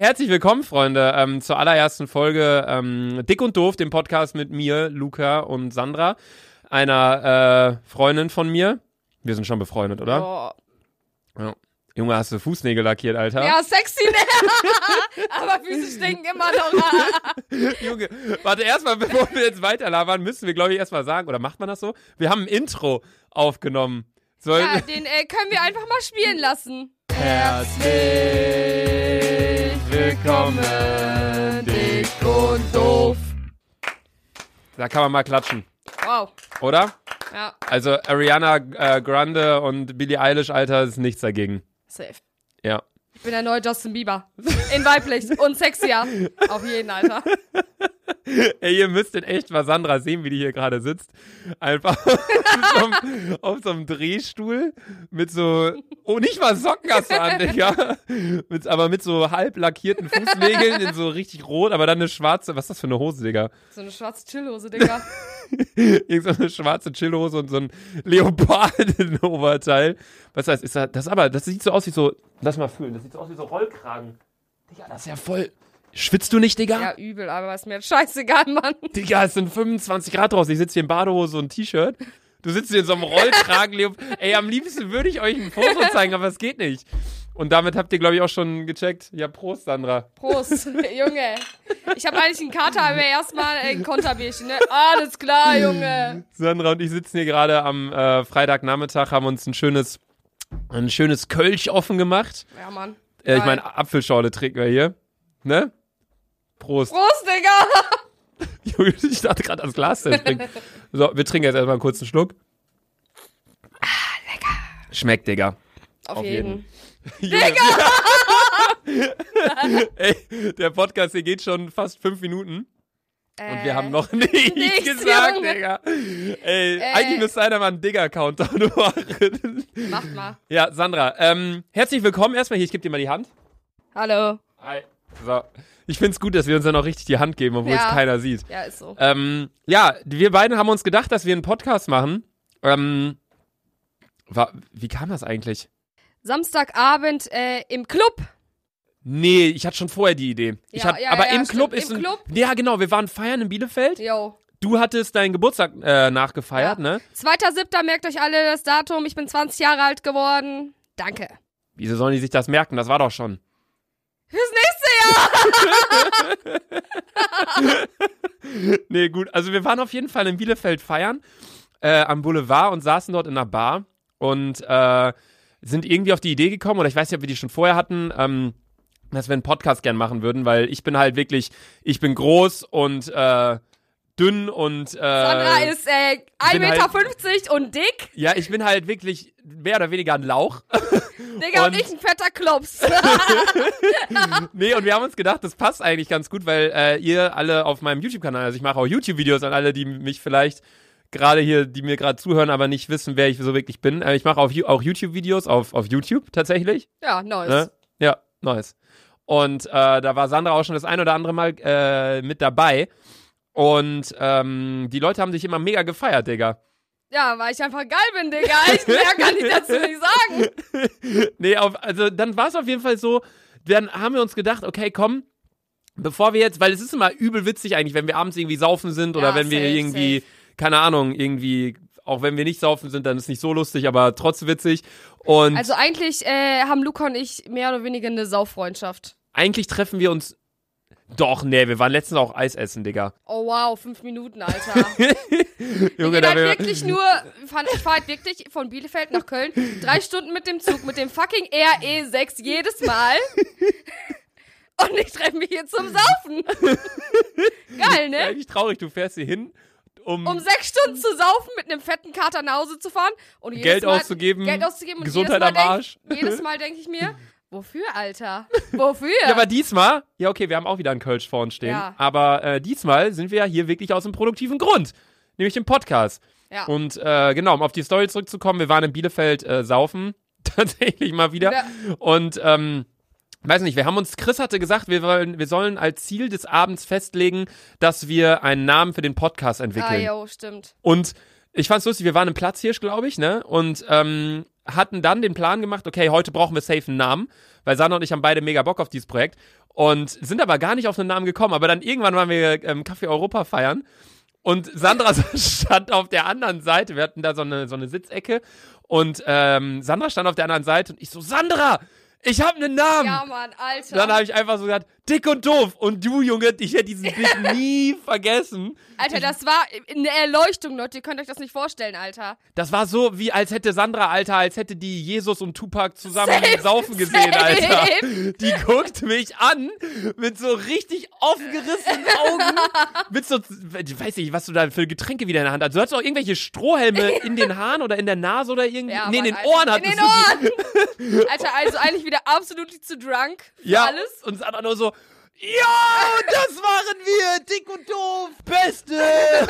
Herzlich willkommen, Freunde, ähm, zur allerersten Folge ähm, Dick und Doof, dem Podcast mit mir, Luca und Sandra, einer äh, Freundin von mir. Wir sind schon befreundet, oder? Oh. Ja. Junge, hast du Fußnägel lackiert, Alter? Ja, sexy, ne? Aber Füße stinken immer noch. Junge, warte, erstmal, bevor wir jetzt weiterlabern, müssen wir, glaube ich, erstmal sagen, oder macht man das so? Wir haben ein Intro aufgenommen. Soll ja, den äh, können wir einfach mal spielen lassen. Herzlich willkommen, dick und doof. Da kann man mal klatschen, Wow. oder? Ja, Also Ariana äh, Grande und Billie Eilish, Alter, ist nichts dagegen. safe. Ja. Ich bin der neue Justin Bieber. In weiblich und sexier. Auf jeden, Alter. Ey, ihr müsstet echt mal Sandra sehen, wie die hier gerade sitzt. Einfach auf so, einem, auf so einem Drehstuhl mit so, oh, nicht mal Socken hast du an, Digga. Mit, aber mit so halb lackierten Fußnägeln in so richtig rot, aber dann eine schwarze, was ist das für eine Hose, Digga? So eine schwarze Chillhose, Digga. Irgend so eine schwarze Chillhose und so ein Leoparden-Oberteil. Was heißt, ist das, das aber, das sieht so aus wie so, lass mal fühlen, das sieht so aus wie so Rollkragen. Digga, das ist ja voll. Schwitzt du nicht, Digga? Ja, übel, aber ist mir jetzt scheißegal, Mann. Digga, es sind 25 Grad draußen. Ich sitze hier in Badehose und T-Shirt. Du sitzt hier in so einem Rollkragen. Ey, am liebsten würde ich euch ein Foto zeigen, aber es geht nicht. Und damit habt ihr, glaube ich, auch schon gecheckt. Ja, Prost, Sandra. Prost, Junge. Ich habe eigentlich einen Kater, aber erstmal ein Konterbierchen, ne? Alles klar, Junge. Sandra und ich sitzen hier gerade am äh, Freitagnachmittag, haben uns ein schönes, ein schönes Kölsch offen gemacht. Ja, Mann. Äh, ich meine, Apfelschorle trinken wir hier. Ne? Prost. Prost, Digga. Junge, ich dachte gerade ans Glas trinken. So, wir trinken jetzt erstmal einen kurzen Schluck. Ah, lecker. Schmeckt, Digga. Auf, Auf jeden. Junge. Ey, der Podcast hier geht schon fast fünf Minuten und wir haben noch nicht nichts, gesagt, Junge. Digga. Ey, Äh. eigentlich müsste einer mal einen Digger-Countdown machen. Macht mal. ja, Sandra, ähm, herzlich willkommen erstmal hier. Ich gebe dir mal die Hand. Hallo. Hi. So. Ich find's gut, dass wir uns dann auch richtig die Hand geben, obwohl Ja. es keiner sieht. Ja, ist so. Ähm, ja, wir beiden haben uns gedacht, dass wir einen Podcast machen. Ähm, wa- wie kam das eigentlich? Samstagabend äh, im Club. Nee, ich hatte schon vorher die Idee. Ja, hatte, ja, aber ja, im Club stimmt. ist Im ein, Club? Ja, genau, wir waren feiern in Bielefeld. Yo. Du hattest deinen Geburtstag äh, nachgefeiert, Ja. ne? 2.7. merkt euch alle das Datum. Ich bin 20 Jahre alt geworden. Danke. Wieso sollen die sich das merken? Das war doch schon. Fürs nächste Jahr. Nee, gut. Also wir waren auf jeden Fall in Bielefeld feiern äh, am Boulevard und saßen dort in einer Bar und äh, sind irgendwie auf die Idee gekommen, oder ich weiß nicht, ob wir die schon vorher hatten, ähm, dass wir einen Podcast gern machen würden, weil ich bin halt wirklich, ich bin groß und äh, dünn und äh, Sandra ist äh, 1,50 bin Meter halt- und dick. ja, ich bin halt wirklich mehr oder weniger ein Lauch. Digga, und, Und- ich ein fetter Klops. Nee, und wir haben uns gedacht, das passt eigentlich ganz gut, weil äh, ihr alle auf meinem YouTube-Kanal, also ich mache auch YouTube-Videos an alle, die mich vielleicht gerade hier, die mir gerade zuhören, aber nicht wissen, wer ich so wirklich bin. Äh, ich mache auch, auch YouTube-Videos auf, auf YouTube tatsächlich. ja, nice. Ne? Ja, nice. Und äh, da war Sandra auch schon das ein oder andere Mal äh, mit dabei. Und ähm, die Leute haben sich immer mega gefeiert, Digga. Ja, weil ich einfach geil bin, Digga. Ich mehr kann ich dazu nicht sagen. nee, auf, also dann war es auf jeden Fall so, dann haben wir uns gedacht, okay, komm, bevor wir jetzt, weil es ist immer übel witzig eigentlich, wenn wir abends irgendwie saufen sind oder Ja, wenn wir safe, irgendwie, keine Ahnung, irgendwie, auch wenn wir nicht saufen sind, dann ist nicht so lustig, aber trotzdem witzig. Und Also eigentlich äh, haben Luca und ich mehr oder weniger eine Sauffreundschaft. eigentlich treffen wir uns. Doch, nee, wir waren letztens auch Eis essen, Digga. Oh wow, fünf Minuten, Alter. Junge, Wir gehen da halt wir, wirklich nur, ich fahre halt wirklich von Bielefeld nach Köln, drei Stunden mit dem Zug, mit dem fucking RE6 jedes Mal. Und ich treffe mich hier zum Saufen. Geil, ne? eigentlich traurig, du fährst hier hin, um, Um sechs Stunden zu saufen, mit einem fetten Kater nach Hause zu fahren und jedes Geld Mal, auszugeben, Geld auszugeben und Gesundheit jedes Mal am denk- Arsch. Jedes Mal denke ich mir, wofür, Alter? Wofür? Ja, aber diesmal, ja okay, wir haben auch wieder einen Kölsch vor uns stehen, Ja. aber äh, diesmal sind wir ja hier wirklich aus einem produktiven Grund, nämlich dem Podcast. ja. Und äh, genau, um auf die Story zurückzukommen, wir waren in Bielefeld äh, saufen, tatsächlich mal wieder. Ja. Und ähm, weiß nicht, wir haben uns, Chris hatte gesagt, wir wollen, wir sollen als Ziel des Abends festlegen, dass wir einen Namen für den Podcast ah, entwickeln. jo, stimmt. Und ich fand's lustig, wir waren im Platzhirsch, glaube ich, ne? Und ähm, hatten dann den Plan gemacht, okay, heute brauchen wir safe einen Namen, weil Sandra und ich haben beide mega Bock auf dieses Projekt und sind aber gar nicht auf einen Namen gekommen. Aber dann irgendwann waren wir ähm, Café Europa feiern und Sandra stand auf der anderen Seite. Wir hatten da so eine, so eine Sitzecke und ähm, Sandra stand auf der anderen Seite und ich so, Sandra, ich habe einen Namen. Ja, Mann, Alter. Dann habe ich einfach so gesagt, dick und doof. Und du, Junge, ich hätte diesen Blick nie vergessen. Alter, das war eine Erleuchtung, Leute. Ihr könnt euch das nicht vorstellen, Alter. Das war so, wie als hätte Sandra, Alter, als hätte die Jesus und Tupac zusammen Safe, saufen gesehen, safe. Alter. Die guckt mich an mit so richtig aufgerissenen Augen. mit so, ich weiß nicht, was du da für Getränke wieder in der Hand hast. Du hattest auch irgendwelche Strohhelme in den Haaren oder in der Nase oder irgendwie. Ja, nee, in den. Ohren In hattest den du Ohren. Alter, also eigentlich wieder absolut zu drunk für Ja, alles. und Sandra nur so, ja, das waren wir, dick und doof, beste.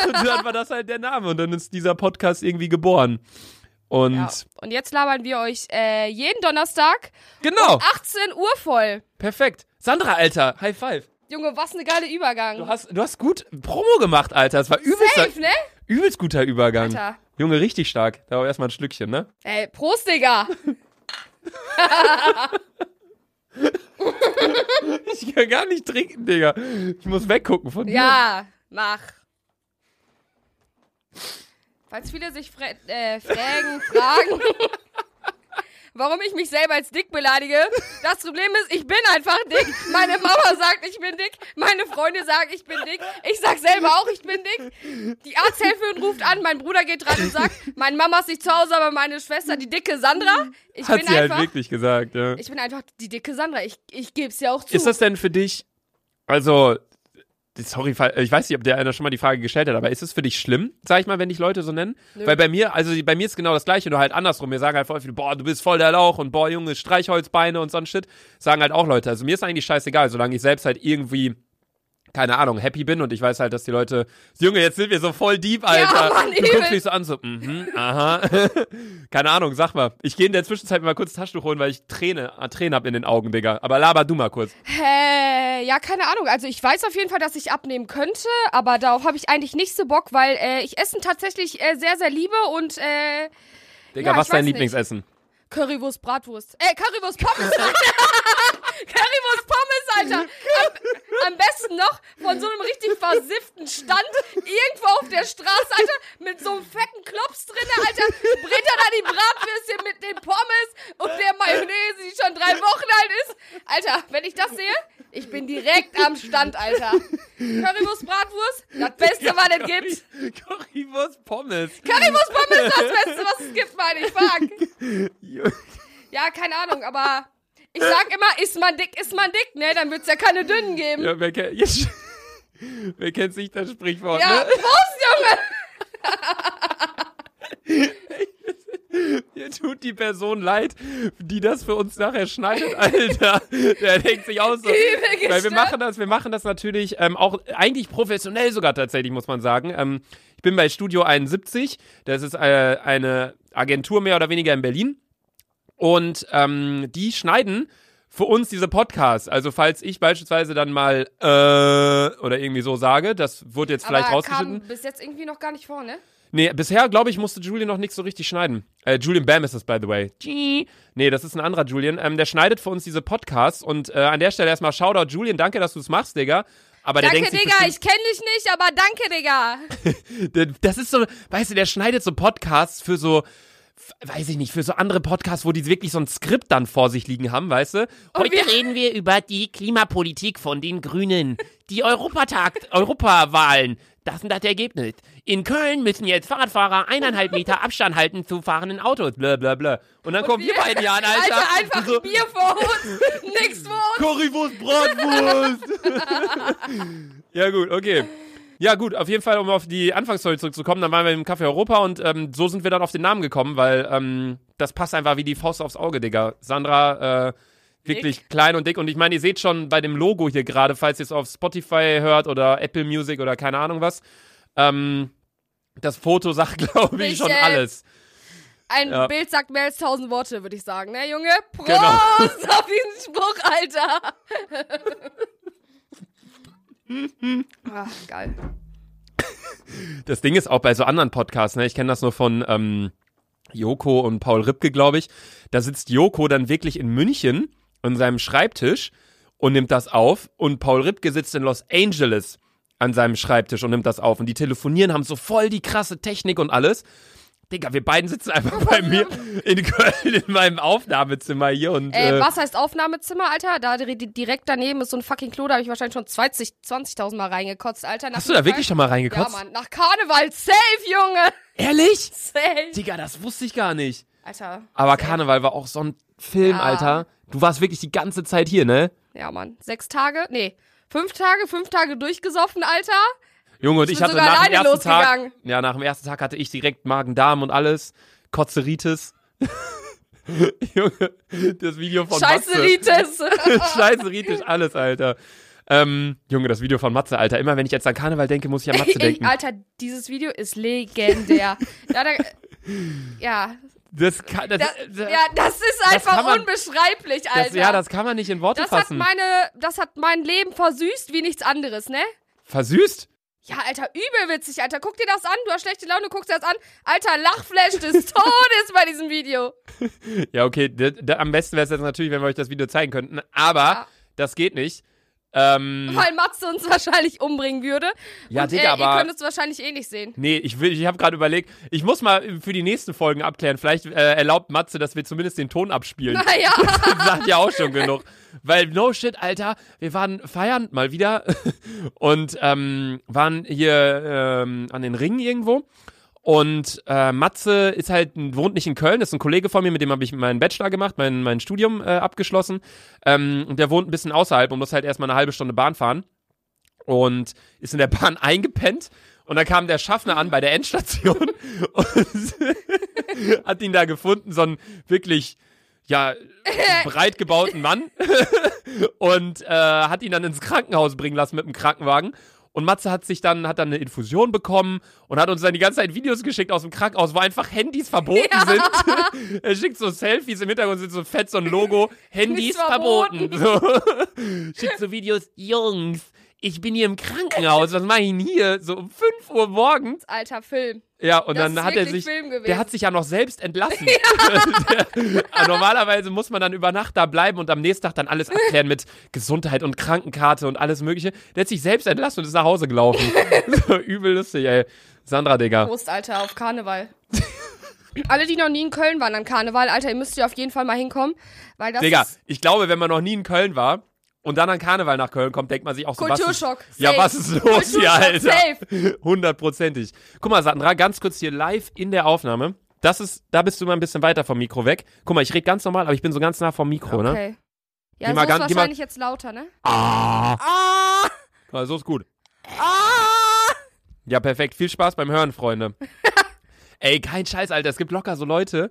Und dann war das halt der Name und dann ist dieser Podcast irgendwie geboren. Und Ja. Und jetzt labern wir euch äh, jeden Donnerstag genau, 18 Uhr voll. perfekt. Sandra, Alter, High Five. Junge, was eine geile Übergang. Du hast, du hast gut Promo gemacht, Alter. Es war übelst, Safe, ne? übelst guter Übergang. Alter. Junge, richtig stark. Da war erstmal ein Schlückchen, ne? Ey, Prost, Digga. Ich kann gar nicht trinken, Digga. Ich muss weggucken von dir. Ja, mach. Falls viele sich fre äh, fragen, fragen, warum ich mich selber als dick beleidige, das Problem ist, ich bin einfach dick. Meine Mama sagt, ich bin dick. Meine Freunde sagen, ich bin dick. Ich sag selber auch, ich bin dick. Die Arzthelferin ruft an, mein Bruder geht dran und sagt, meine Mama ist nicht zu Hause, aber meine Schwester, die dicke Sandra. Ich Hat bin sie einfach, halt wirklich gesagt, ja. ich bin einfach die dicke Sandra. Ich, ich geb's ja auch zu. Ist das denn für dich, also, sorry, ich weiß nicht, ob der einer schon mal die Frage gestellt hat, aber ist es für dich schlimm, sag ich mal, wenn dich Leute so nennen? Nö. Weil bei mir, also bei mir ist genau das Gleiche, nur halt andersrum. Mir sagen halt voll viele, boah, du bist voll der Lauch und boah, Junge, Streichholzbeine und so ein Shit. Sagen halt auch Leute. Also mir ist eigentlich scheißegal, solange ich selbst halt irgendwie keine Ahnung, happy bin und ich weiß halt, dass die Leute, Junge, jetzt sind wir so voll deep, Alter. Mann, du guckst mich so an, so, mhm, aha. keine Ahnung, sag mal. Ich gehe in der Zwischenzeit mal kurz Taschentuch holen, weil ich Träne, äh, Tränen hab in den Augen, Digga. Aber laber du mal kurz. Äh, ja, keine Ahnung. Also ich weiß auf jeden Fall, dass ich abnehmen könnte, aber darauf habe ich eigentlich nicht so Bock, weil äh, ich Essen tatsächlich äh, sehr, sehr liebe und äh, Digga, Ja, was ich dein weiß nicht. Lieblingsessen? Currywurst, Bratwurst. Äh, Currywurst, Pommes. Currywurst, Pommes, Alter. Am, am besten noch von so einem richtig versifften Stand irgendwo auf der Straße, Alter, mit so einem fetten Klops drinne, Alter. Bringt er da die Bratwürstchen mit den Pommes und der Mayonnaise, die schon drei Wochen alt ist. Alter, wenn ich das sehe, ich bin direkt am Stand, Alter. Currywurst, Bratwurst, das Beste, was es gibt. Currywurst Pommes. Currywurst, Pommes das Beste, was es gibt, meine ich. Fuck. Ja, keine Ahnung, aber ich sag immer, ist man dick, ist man dick, ne? Dann wird's ja keine dünnen geben. Ja, Ja, wer, kennt, jetzt, wer kennt sich das Sprichwort, Prost, ne? Junge! Mir tut die Person leid, die das für uns nachher schneidet, Alter. Der denkt sich aus so. Weil wir machen das, wir machen das natürlich ähm, auch eigentlich professionell sogar tatsächlich, muss man sagen. Ähm, ich bin bei Studio 71. Das ist äh, eine Agentur mehr oder weniger in Berlin. Und ähm, die schneiden für uns diese Podcasts. Also falls ich beispielsweise dann mal äh, oder irgendwie so sage, das wurde jetzt vielleicht aber rausgeschnitten. kam bis jetzt irgendwie noch gar nicht vor, ne? Nee, bisher, glaube ich, musste Julian noch nichts so richtig schneiden. Äh, Julian Bam ist das, by the way. Gee. Nee, das ist ein anderer Julian. Ähm, der schneidet für uns diese Podcasts. Und äh, an der Stelle erstmal Shoutout, Julian, danke, dass du es machst, Digga. Aber der Danke, denkt sich Digga, ich kenn dich nicht, aber danke, Digga. Der- Das ist so, weißt du, der schneidet so Podcasts für so, weiß ich nicht, für so andere Podcasts, wo die wirklich so ein Skript dann vor sich liegen haben, weißt du? Heute wir- reden wir über die Klimapolitik von den Grünen. Die Europatag, Europawahlen. Das und das Ergebnis. In Köln müssen jetzt Fahrradfahrer eineinhalb Meter Abstand halten zu fahrenden Autos. Bla bla bla. Und dann kommen wir beiden Jahren, Alter. Alter, einfach so, Bier vor uns, nix vor uns. Currywurst, Bratwurst. ja, gut, okay. Ja, gut, auf jeden Fall, um auf die Anfangsstory zurückzukommen, dann waren wir im Café Europa und ähm, so sind wir dann auf den Namen gekommen, weil ähm, das passt einfach wie die Faust aufs Auge, Digga. Sandra, äh, wirklich klein und dick. Und ich meine, ihr seht schon bei dem Logo hier gerade, falls ihr es auf Spotify hört oder Apple Music oder keine Ahnung was, ähm, das Foto sagt, glaube ich, schon alles. Ein Ja. Bild sagt mehr als tausend Worte, würde ich sagen, ne, Junge? Prost Genau. auf diesen Spruch, Alter. Ach, geil. das Ding ist auch bei so anderen Podcasts, ne? Ich kenne das nur von ähm, Joko und Paul Ripke, glaube ich. Da sitzt Joko dann wirklich in München an seinem Schreibtisch und nimmt das auf und Paul Ripke sitzt in Los Angeles an seinem Schreibtisch und nimmt das auf und die telefonieren, haben so voll die krasse Technik und alles. Digga, wir beiden sitzen einfach bei mir in Köln in meinem Aufnahmezimmer hier und Ey, äh, was heißt Aufnahmezimmer, Alter? Da di- direkt daneben ist so ein fucking Klo, da habe ich wahrscheinlich schon 20 20.000 Mal reingekotzt, Alter. Hast du da wirklich schon mal Ja, reingekotzt? Mann, nach Karneval, safe, Junge! Ehrlich? Safe. Digga, das wusste ich gar nicht. Alter. Aber safe. Karneval war auch so ein Film, Ja. Alter. Du warst wirklich die ganze Zeit hier, ne? Ja, Mann. Sechs Tage? Nee. Fünf Tage, fünf Tage durchgesoffen, Alter. Junge, und Ich ich, hatte nach dem ersten Tag, ja, nach dem ersten Tag hatte ich direkt Magen-Darm und alles, Kotzeritis. Junge, das Video von Scheiße, Matze. Scheißeritis, alles, Alter. Ähm, Junge, das Video von Matze, Alter. Immer wenn ich jetzt an Karneval denke, muss ich an Matze denken. Alter, dieses Video ist legendär. ja, da, ja, Das kann, das, da, das, ja, das ist einfach kann man- unbeschreiblich, Alter. das, ja, das kann man nicht in Worte das hat fassen. meine, das hat mein Leben versüßt wie nichts anderes, ne? Versüßt? Ja, Alter, übel witzig, Alter. Guck dir das an. Du hast schlechte Laune, guckst dir das an. Alter, Lachflash des Todes bei diesem Video. Ja, okay. am besten wäre es jetzt natürlich, wenn wir euch das Video zeigen könnten. Aber Ja. das geht nicht. Ähm, Weil Matze uns wahrscheinlich umbringen würde. Ja, Und, Digga, äh, Ihr aber- könnt es wahrscheinlich eh nicht sehen. Nee, ich will, ich habe gerade überlegt, ich muss mal für die nächsten Folgen abklären. Vielleicht äh, erlaubt Matze, dass wir zumindest den Ton abspielen. Naja. Das sagt ja auch schon genug. Weil, no shit, Alter, wir waren feiern mal wieder und ähm, waren hier ähm, an den Ringen irgendwo. Und äh, Matze ist halt, wohnt nicht in Köln, ist ein Kollege von mir, mit dem habe ich meinen Bachelor gemacht, mein, mein Studium äh, abgeschlossen. Ähm, und der wohnt ein bisschen außerhalb und muss halt erstmal eine halbe Stunde Bahn fahren. Und ist in der Bahn eingepennt. Und dann kam der Schaffner an bei der Endstation und hat ihn da gefunden, so einen wirklich, ja, breit gebauten Mann. und äh, hat ihn dann ins Krankenhaus bringen lassen mit dem Krankenwagen. Und Matze hat sich dann, hat dann eine Infusion bekommen und hat uns dann die ganze Zeit Videos geschickt aus dem Krankenhaus, wo einfach Handys verboten Ja. sind. er schickt so Selfies, im Hintergrund sind so fett so ein Logo, Handys verboten. verboten. So. schickt so Videos, Jungs, ich bin hier im Krankenhaus, was mache ich denn hier? So um 5 Uhr morgens. Alter, Film. Ja, und Das dann hat er sich, der hat sich ja noch selbst entlassen. der, normalerweise muss man dann über Nacht da bleiben und am nächsten Tag dann alles abklären mit Gesundheit und Krankenkarte und alles mögliche. Der hat sich selbst entlassen und ist nach Hause gelaufen. so, übel lustig, ey. Sandra, Digga. Prost, Alter, auf Karneval. Alle, die noch nie in Köln waren an Karneval, Alter, ihr müsst hier auf jeden Fall mal hinkommen. Weil das Digga, ich glaube, wenn man noch nie in Köln war und dann an Karneval nach Köln kommt, denkt man sich auch so, was ist, Kulturschock. ja, was ist los hier, Kulturschock, Alter? Safe. Hundertprozentig. Guck mal, Sandra, ganz kurz hier live in der Aufnahme. Das ist, da bist du mal ein bisschen weiter vom Mikro weg. Guck mal, ich rede ganz normal, aber ich bin so ganz nah vom Mikro, ne? Okay. Ja, Geh so ist wahrscheinlich jetzt lauter, ne? Ah. Ah! Ah, so ist gut. Ah! Ja, perfekt. Viel Spaß beim Hören, Freunde. Ey, kein Scheiß, Alter. Es gibt locker so Leute.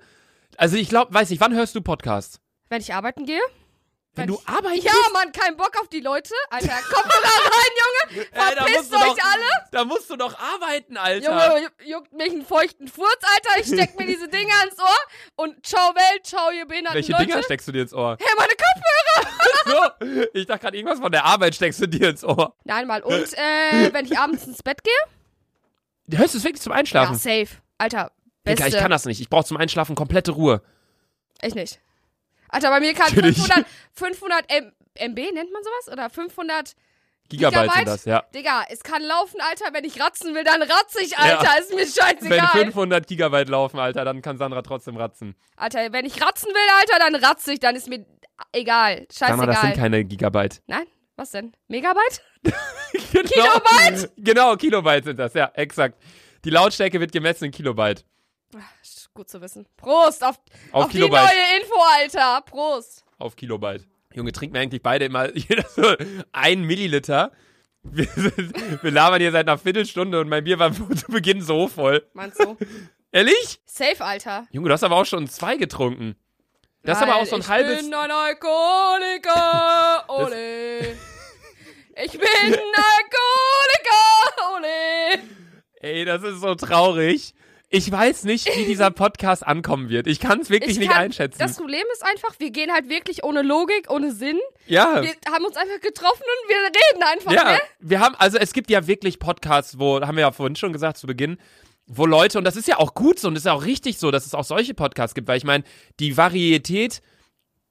Also ich glaube, weiß nicht, wann hörst du Podcasts? Wenn ich arbeiten gehe? Wenn Wenn du arbeitest? Ja, Mann, kein Bock auf die Leute. Alter, rein, Junge. Ey, da musst Verpisst du euch doch, alle. Da musst du doch arbeiten, Alter. Junge, ju- juckt mich einen feuchten Furz, Alter. Ich steck mir diese Dinger ins Ohr. Und ciao Welt, ciao ihr behinderten Welche Leute. Dinger steckst du dir ins Ohr? Hey, meine Kopfhörer. so, ich dachte gerade, irgendwas von der Arbeit steckst du dir ins Ohr. Nein, mal. Und äh, wenn ich abends ins Bett gehe? Hörst du es wirklich zum Ja, Einschlafen? safe. Alter, beste. Digga, ich kann das nicht. Ich brauche zum Einschlafen komplette Ruhe. Ich nicht. Alter, bei mir kann Natürlich. 500, 500 M MB, nennt man sowas? Oder 500 Gigabyte, sind Gigabyte? das, ja. Digga, es kann laufen, Alter. Wenn ich ratzen will, dann ratze ich, Alter. Ja. Ist mir Wenn scheißegal. 500 Gigabyte laufen, Alter, dann kann Sandra trotzdem ratzen. Alter, wenn ich ratzen will, Alter, dann ratze ich. Dann ist mir egal. Sandra, das sind Scheißegal. keine Gigabyte. Nein? Was denn? Megabyte? Genau. Kilobyte? Genau, Kilobyte sind das, ja, exakt. Die Lautstärke wird gemessen in Kilobyte. Gut zu wissen. Prost auf, Auf auf die neue Info, Alter. Prost. Auf Kilobyte. Junge, trinken wir eigentlich beide immer jeder so ein Milliliter. Wir, sind, wir labern hier seit einer Viertelstunde und mein Bier war zu Beginn so voll. Meinst du? Ehrlich? Safe, Alter. Junge, du hast aber auch schon zwei getrunken. Das ist aber auch so ein ich halbes. bin ein Alkoholiker, ole. Ich bin ein Alkoholiker, ole. Ey, das ist so traurig. Ich weiß nicht, wie dieser Podcast ankommen wird. Ich kann es wirklich Ich nicht kann- einschätzen. Das Problem ist einfach, wir gehen halt wirklich ohne Logik, ohne Sinn. ja. Wir haben uns einfach getroffen und wir reden einfach, Ja, ne? wir haben, also es gibt ja wirklich Podcasts, wo, haben wir ja vorhin schon gesagt zu Beginn, wo Leute, und das ist ja auch gut so und das ist ja auch richtig so, dass es auch solche Podcasts gibt, weil ich meine, die Varietät,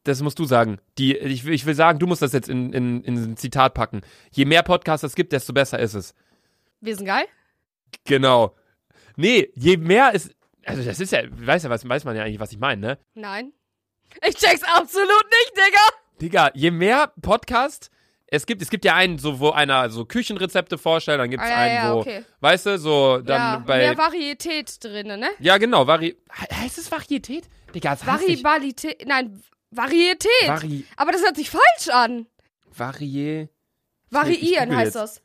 das musst du sagen, die, ich, will- ich will sagen, du musst das jetzt in, in, in ein Zitat packen. Je mehr Podcasts es gibt, desto besser ist es. Wir sind geil. Genau. Nee, je mehr es, also das ist ja, weiß ja, was, weiß man ja eigentlich, was ich meine, ne? Nein. Ich check's absolut nicht, Digga. Digga, je mehr Podcast es gibt, es gibt ja einen, so, wo einer so Küchenrezepte vorstellt, dann gibt es Ah, ja, einen, ja, wo, okay. weißt du, so dann ja, bei. mehr Varietät drin, ne? Ja, genau. Vari He- heißt es Varietät? Digga, das. Variabilität, nein, Varietät. Vari Aber das hört sich falsch an. Varie. Variieren heißt das.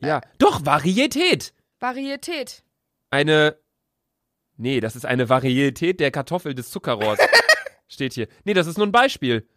Ja. Doch, Varietät. Varietät. Eine. Nee, das ist eine Varietät der Kartoffel des Zuckerrohrs. Steht hier. Nee, das ist nur ein Beispiel.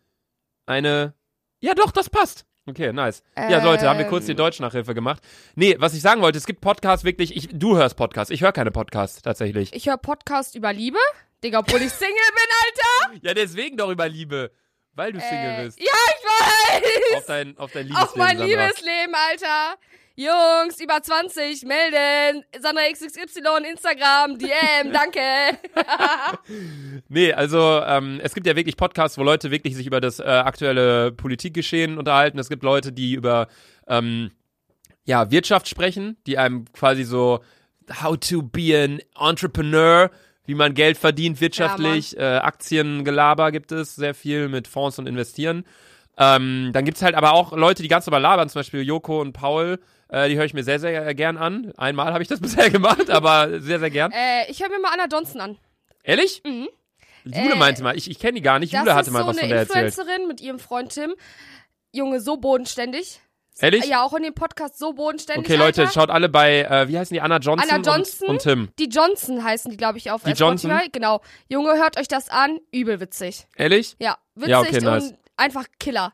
Eine. Ja, doch, das passt. Okay, nice. Ja, Leute, haben wir kurz die Ähm. Deutschnachhilfe gemacht. Nee, was ich sagen wollte, es gibt Podcasts wirklich. Ich, du hörst Podcasts. Ich höre keine Podcasts, tatsächlich. Ich höre Podcast über Liebe. Digga, obwohl ich Single bin, Alter. Ja, deswegen doch über Liebe. Weil du Single Äh, bist. ja, ich weiß. Auf dein, auf dein Liebesleben, Auf mein Sandra. Liebesleben, Alter. Jungs, über 20, melden. Sandra XXY, Instagram, DM, danke. Nee, also ähm, es gibt ja wirklich Podcasts, wo Leute wirklich sich über das äh, aktuelle Politikgeschehen unterhalten. Es gibt Leute, die über ähm, ja, Wirtschaft sprechen, die einem quasi so how to be an entrepreneur, wie man Geld verdient wirtschaftlich, äh, Aktiengelaber gibt es sehr viel mit Fonds und Investieren. Ähm, dann gibt's halt aber auch Leute, die ganz normal labern, zum Beispiel Joko und Paul, äh, die höre ich mir sehr, sehr gern an. Einmal habe ich das bisher gemacht, aber sehr, sehr gern. äh, ich höre mir mal Anna Johnson an. Ehrlich? Mhm. Jule Äh, meinte mal, ich, ich kenne die gar nicht. Das Jule hatte ist mal so was eine von der erzählt. Influencerin mit ihrem Freund Tim. Junge, so bodenständig. Ehrlich? Ja, auch in dem Podcast so bodenständig. Okay, Leute, Alter. schaut alle bei, äh, wie heißen die, Anna Johnson, Anna Johnson? Und, und Tim. Die Johnson heißen die, glaube ich, auf Die äh, Spotify. Johnson? Genau. Junge, hört euch das an. Übel witzig. Ehrlich? Ja, witzig Ja, okay, nice. und einfach Killer.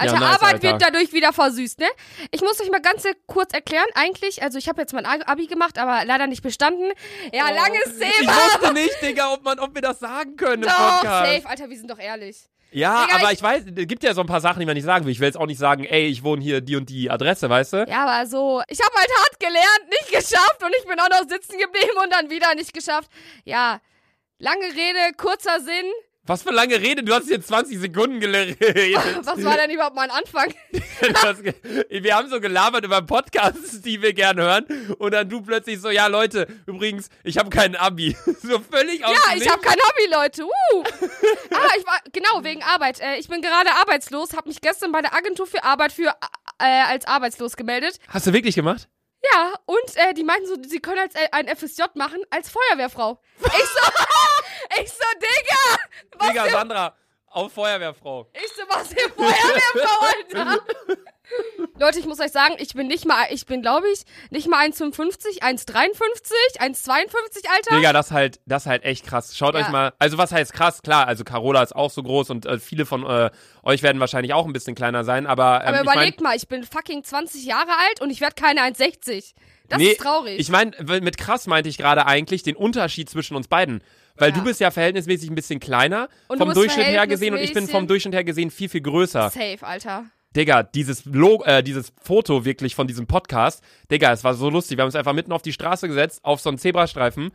Ja, Alter, nice, Arbeit Alter. wird dadurch wieder versüßt, ne? Ich muss euch mal ganz kurz erklären, eigentlich, also ich habe jetzt mein Abi gemacht, aber leider nicht bestanden. Ja, langes Oh. Ich Thema. wusste nicht, Digga, ob, man, ob wir das sagen können im Doch, Podcast. safe, Alter, wir sind doch ehrlich. Ja, Digga, aber ich- ich, weiß, es gibt ja so ein paar Sachen, die man nicht sagen will. Ich will jetzt auch nicht sagen, ey, ich wohne hier die und die Adresse, weißt du? Ja, aber so, ich habe halt hart gelernt, nicht geschafft und ich bin auch noch sitzen geblieben und dann wieder nicht geschafft. Ja, lange Rede, kurzer Sinn. Was für lange Rede, du hast jetzt 20 Sekunden geredet. Was war denn überhaupt mein Anfang? Wir haben so gelabert über Podcasts, die wir gerne hören. Und dann du plötzlich so, ja Leute, übrigens, ich habe kein Abi. So völlig aus Ja, ich habe kein Hobby, Leute. Uh. Ah, ich war genau wegen Arbeit. Äh, ich bin gerade arbeitslos, habe mich gestern bei der Agentur für Arbeit für äh, als arbeitslos gemeldet. Hast du wirklich gemacht? Ja, und äh, die meinten so, sie können als äh, ein FSJ machen als Feuerwehrfrau. Ich so, ich so, Digga, was Digga, Sandra, auf Feuerwehrfrau. ich so, was für Feuerwehrfrau, Alter. Leute, ich muss euch sagen, ich bin nicht mal, ich bin glaube ich nicht mal 1,55, 1,53, 1,52, Alter. Digga, das halt, das halt echt krass. Schaut Ja. euch mal, also was heißt krass? Klar, also Carola ist auch so groß und äh, viele von äh, euch werden wahrscheinlich auch ein bisschen kleiner sein, aber, ähm, Aber ich mein, überlegt mal, ich bin fucking 20 Jahre alt und ich werde keine 1,60. Das nee, ist traurig. Ich meine, mit krass meinte ich gerade eigentlich den Unterschied zwischen uns beiden. Weil Ja. du bist ja verhältnismäßig ein bisschen kleiner Und vom Durchschnitt her gesehen und ich bin vom Durchschnitt her gesehen viel, viel größer. Safe, Alter. Digga, dieses Log äh, dieses Foto wirklich von diesem Podcast, Digga, es war so lustig. Wir haben uns einfach mitten auf die Straße gesetzt, auf so einen Zebrastreifen.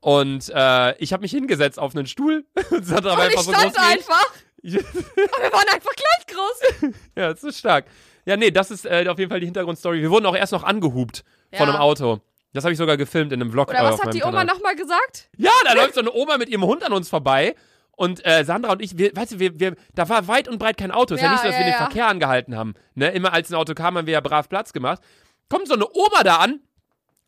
Und äh, ich habe mich hingesetzt auf einen Stuhl. und so stand ich. einfach. Wir waren einfach gleich groß. ja, das ist stark. Ja, nee, das ist äh, auf jeden Fall die Hintergrundstory. Wir wurden auch erst noch angehupt von Ja. einem Auto. Das habe ich sogar gefilmt in einem Vlog. Oder äh, was auf hat die Oma nochmal gesagt? Ja, da läuft so eine Oma mit ihrem Hund an uns vorbei. Und äh, Sandra und ich, wir, weißt du, wir, wir, da war weit und breit kein Auto. Ist ja, nicht so, dass ja, wir den ja. Verkehr angehalten haben. Ne? Immer als ein Auto kam, haben wir ja brav Platz gemacht. Kommt so eine Oma da an,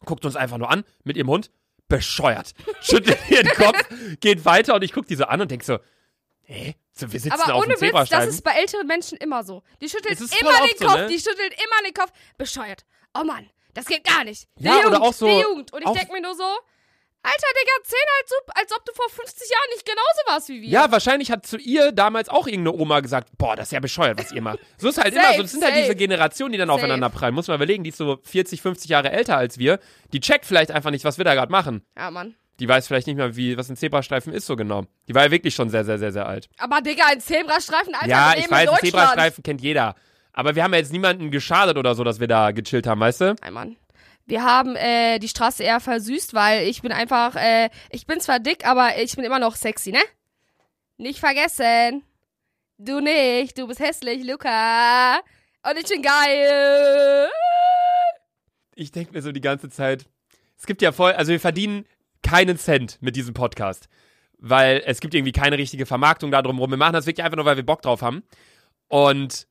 guckt uns einfach nur an mit ihrem Hund, bescheuert. Schüttelt ihren Kopf, geht weiter und ich guck die so an und denk so, hä? So, wir sitzen Aber auf ohne dem Witz, das ist bei älteren Menschen immer so. Die schüttelt immer den so, Kopf, ne? die schüttelt immer den Kopf. Bescheuert. Oh Mann, das geht gar nicht. Die Ja, Jugend, oder auch so- Die Jugend. Und ich denk mir nur so, Alter, Digga, erzähl halt so, als ob du vor 50 Jahren nicht genauso warst wie wir. Ja, wahrscheinlich hat zu ihr damals auch irgendeine Oma gesagt, boah, das ist ja bescheuert, was ihr macht. So ist halt Safe, immer so, das sind halt safe. diese Generationen, die dann Safe. aufeinander prallen. Muss man überlegen, die ist so 40, 50 Jahre älter als wir. Die checkt vielleicht einfach nicht, was wir da gerade machen. Ja, Mann. Die weiß vielleicht nicht mehr, wie, was ein Zebrastreifen ist so genau. Die war ja wirklich schon sehr, sehr, sehr, sehr alt. Aber Digga, ein Zebrastreifen, Alter, ja, wir ich weiß, in ein. Zebrastreifen kennt jeder. Aber wir haben ja jetzt niemanden geschadet oder so, dass wir da gechillt haben, weißt du? Nein, Mann. Wir haben äh, die Straße eher versüßt, weil ich bin einfach, äh, ich bin zwar dick, aber ich bin immer noch sexy, ne? Nicht vergessen. Du nicht, du bist hässlich, Luca. Und ich bin geil. Ich denke mir so die ganze Zeit, es gibt ja voll, also wir verdienen keinen Cent mit diesem Podcast. Weil es gibt irgendwie keine richtige Vermarktung da drumherum. Wir machen das wirklich einfach nur, weil wir Bock drauf haben. Und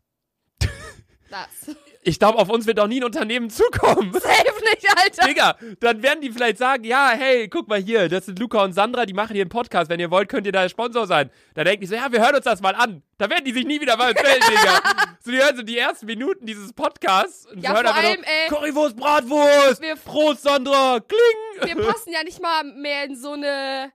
Das. Ich glaube, auf uns wird auch nie ein Unternehmen zukommen. Safe nicht, Alter. Digga, dann werden die vielleicht sagen, ja, hey, guck mal hier, das sind Luca und Sandra, die machen hier einen Podcast. Wenn ihr wollt, könnt ihr da Sponsor sein. Da denken die so, ja, wir hören uns das mal an. Da werden die sich nie wieder mal melden, Digga. So, die hören so die ersten Minuten dieses Podcasts und Ja, hören vor allem, nur, ey, Currywurst, Bratwurst, wir- Prost, Sandra, kling. Wir passen ja nicht mal mehr in so eine.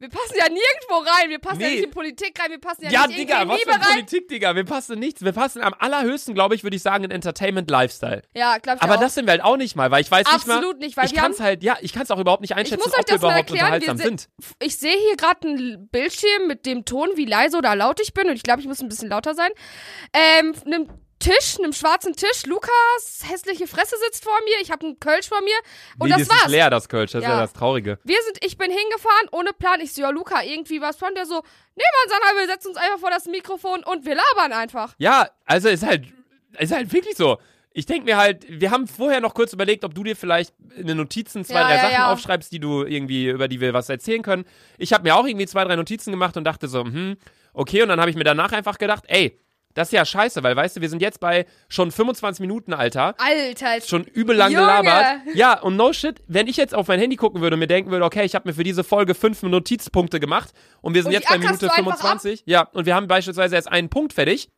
Wir passen ja nirgendwo rein. Wir passen ja Nee. nicht in Politik rein. Wir passen ja, Ja, nicht Digga, was in für Liebe eine rein. Politik, Digga. Wir passen nichts. Wir passen am allerhöchsten, glaube ich, würde ich sagen, in Entertainment Lifestyle. Ja, glaub ich Aber auch. das sind wir halt auch nicht mal, weil ich weiß Absolut nicht nicht, mal. weil ich kann es halt, ja, ich kann es auch überhaupt nicht einschätzen, muss euch ob wir das mal überhaupt erklären, wir unterhaltsam sind. Ich sehe hier gerade einen Bildschirm mit dem Ton, wie leise oder laut ich bin. Und ich glaube, ich muss ein bisschen lauter sein. Ähm, einem Tisch, einem schwarzen Tisch. Lukas hässliche Fresse sitzt vor mir. Ich habe einen Kölsch vor mir. Und nee, das das war's. ist leer, das Kölsch. Das ist Ja. ja das Traurige. Wir sind, ich bin hingefahren ohne Plan. Ich so, ja, Luca, irgendwie was von der so, nee, Mann, Sandra, wir setzen uns einfach vor das Mikrofon und wir labern einfach. Ja, also ist halt, ist halt wirklich so. Ich denke mir halt, wir haben vorher noch kurz überlegt, ob du dir vielleicht in den Notizen zwei, Ja, drei ja, Sachen ja. aufschreibst, die du irgendwie, über die wir was erzählen können. Ich habe mir auch irgendwie zwei, drei Notizen gemacht und dachte so, hm, okay. Und dann habe ich mir danach einfach gedacht, ey, das ist ja scheiße, weil weißt du, wir sind jetzt bei schon 25 Minuten, Alter. Alter, Schon übel lang Junge. gelabert. Ja, und no shit, wenn ich jetzt auf mein Handy gucken würde und mir denken würde, okay, ich habe mir für diese Folge fünf Notizpunkte gemacht und wir sind Und jetzt bei Minute du einfach 25. Ja, und wir haben beispielsweise erst einen Punkt fertig.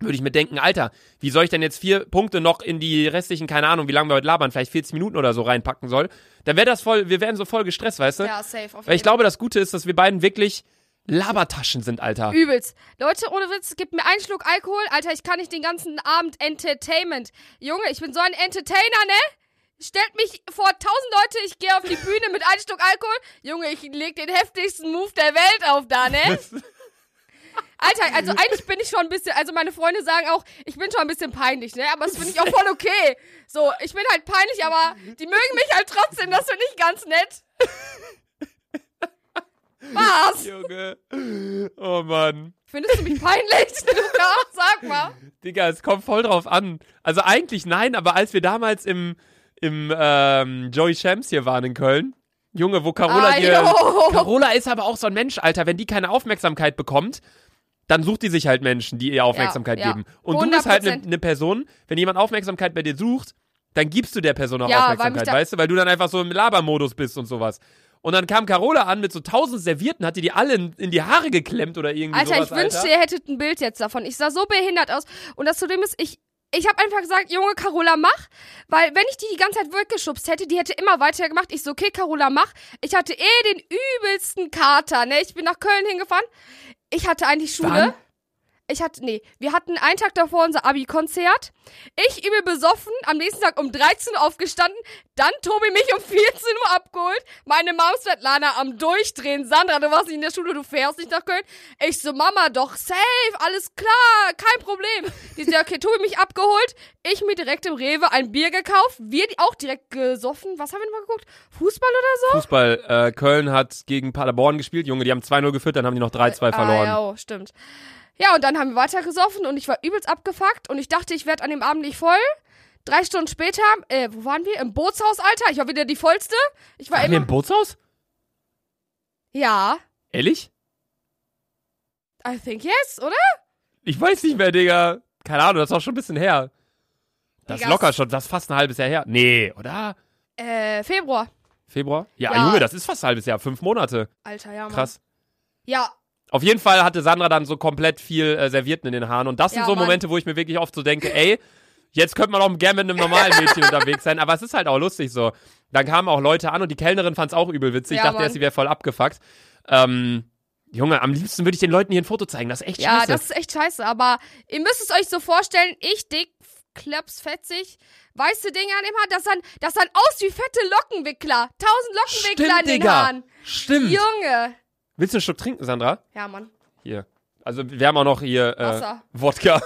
Würde ich mir denken, Alter, wie soll ich denn jetzt vier Punkte noch in die restlichen, keine Ahnung, wie lange wir heute labern, vielleicht 40 Minuten oder so reinpacken soll? Dann wäre das voll, wir wären so voll gestresst, weißt du? ja, safe. Auf Weil ich jeden glaube, das Gute ist, dass wir beiden wirklich Labertaschen sind, Alter. Übelst. Leute, ohne Witz, gib mir einen Schluck Alkohol. Alter, ich kann nicht den ganzen Abend Entertainment. Junge, ich bin so ein Entertainer, ne? Stellt mich vor tausend Leute, ich gehe auf die Bühne mit einem Schluck Alkohol. Junge, ich leg den heftigsten Move der Welt auf da, ne? Alter, also eigentlich bin ich schon ein bisschen, also meine Freunde sagen auch, ich bin schon ein bisschen peinlich, ne? Aber das finde ich auch voll okay. So, ich bin halt peinlich, aber die mögen mich halt trotzdem, das finde ich ganz nett. Was? Junge. Oh Mann. Findest du mich peinlich, Luca? Sag mal. Digga, es kommt voll drauf an. Also eigentlich nein, aber als wir damals im, im ähm, Joey Shams hier waren in Köln, Junge, wo Carola Ah, dir. Carola ist aber auch so ein Mensch, Alter. Wenn die keine Aufmerksamkeit bekommt, dann sucht die sich halt Menschen, die ihr Aufmerksamkeit ja. geben. Und du bist halt eine 100%. ne Person, wenn jemand Aufmerksamkeit bei dir sucht, dann gibst du der Person auch Ja, Aufmerksamkeit, weißt du? Weil du dann einfach so im Labermodus bist und sowas. Und dann kam Carola an mit so tausend Servierten, hat dir die alle in, in die Haare geklemmt oder irgendwie Alter, sowas, ich wünschte, Alter. ihr hättet ein Bild jetzt davon. Ich sah so behindert aus. Und das Zudem ist, ich, ich habe einfach gesagt, Junge, Carola, mach. Weil wenn ich die die ganze Zeit weggeschubst hätte, die hätte immer weitergemacht. Ich so, okay, Carola, mach. Ich hatte eh den übelsten Kater, ne? Ich bin nach Köln hingefahren. Ich hatte eigentlich Schule. Wann? Ich hatte, nee, wir hatten einen Tag davor unser Abi-Konzert. Ich übel besoffen, am nächsten Tag um 13 Uhr aufgestanden, dann Tobi mich um 14 Uhr abgeholt, meine Mom Svetlana am Durchdrehen. Sandra, du warst nicht in der Schule, du fährst nicht nach Köln. Ich so, Mama, doch, safe, alles klar, kein Problem. Die so, okay, Tobi mich abgeholt, ich mir direkt im Rewe ein Bier gekauft, wir auch direkt gesoffen. Was haben wir denn mal geguckt? Fußball oder so? Fußball. Äh, Köln hat gegen Paderborn gespielt. Junge, die haben 2-0 geführt, dann haben die noch 3-2 verloren. Ah, ja, oh, stimmt. Ja, und dann haben wir weiter gesoffen und ich war übelst abgefuckt und ich dachte, ich werde an dem Abend nicht voll. Drei Stunden später, äh, wo waren wir? Im Bootshaus, Alter. Ich war wieder die vollste. Ich war Waren wir immer. im Bootshaus? Ja, Ehrlich? I think yes, oder? Ich weiß nicht mehr, Digga. Keine Ahnung, das ist auch schon ein bisschen her. Das ist Digga, locker schon, das ist fast ein halbes Jahr her. Nee, oder? Äh, Februar. Februar? Ja, Ja. Junge, das ist fast ein halbes Jahr. Fünf Monate. Alter, ja, Mann. Krass. Ja, Auf jeden Fall hatte Sandra dann so komplett viel äh, Servierten in den Haaren. Und das sind Ja, so Mann. Momente, wo ich mir wirklich oft so denke, ey, jetzt könnte man auch gerne mit einem normalen Mädchen unterwegs sein. Aber es ist halt auch lustig so. Dann kamen auch Leute an und die Kellnerin fand es auch übel witzig. Ja, ich dachte Mann. erst, sie wäre voll abgefuckt. Ähm, Junge, am liebsten würde ich den Leuten hier ein Foto zeigen. Das ist echt Ja, scheiße. das ist echt scheiße. Aber ihr müsst es euch so vorstellen, ich dick, klaps, fetzig, weiße Dinger an dem Haar, das sahen, das sahen aus wie fette Lockenwickler. Tausend Lockenwickler Stimmt, in den Digga. Haaren. Stimmt. Junge. Willst du einen Schluck trinken, Sandra? Ja, Mann. Hier. Also wir haben auch noch hier äh, Wasser. Wodka.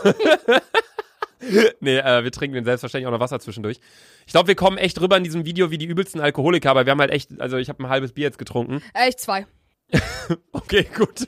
nee, äh, wir trinken den selbstverständlich auch noch Wasser zwischendurch. Ich glaube, wir kommen echt rüber in diesem Video wie die übelsten Alkoholiker, aber wir haben halt echt, also ich habe ein halbes Bier jetzt getrunken. Äh, ich zwei. Okay, gut.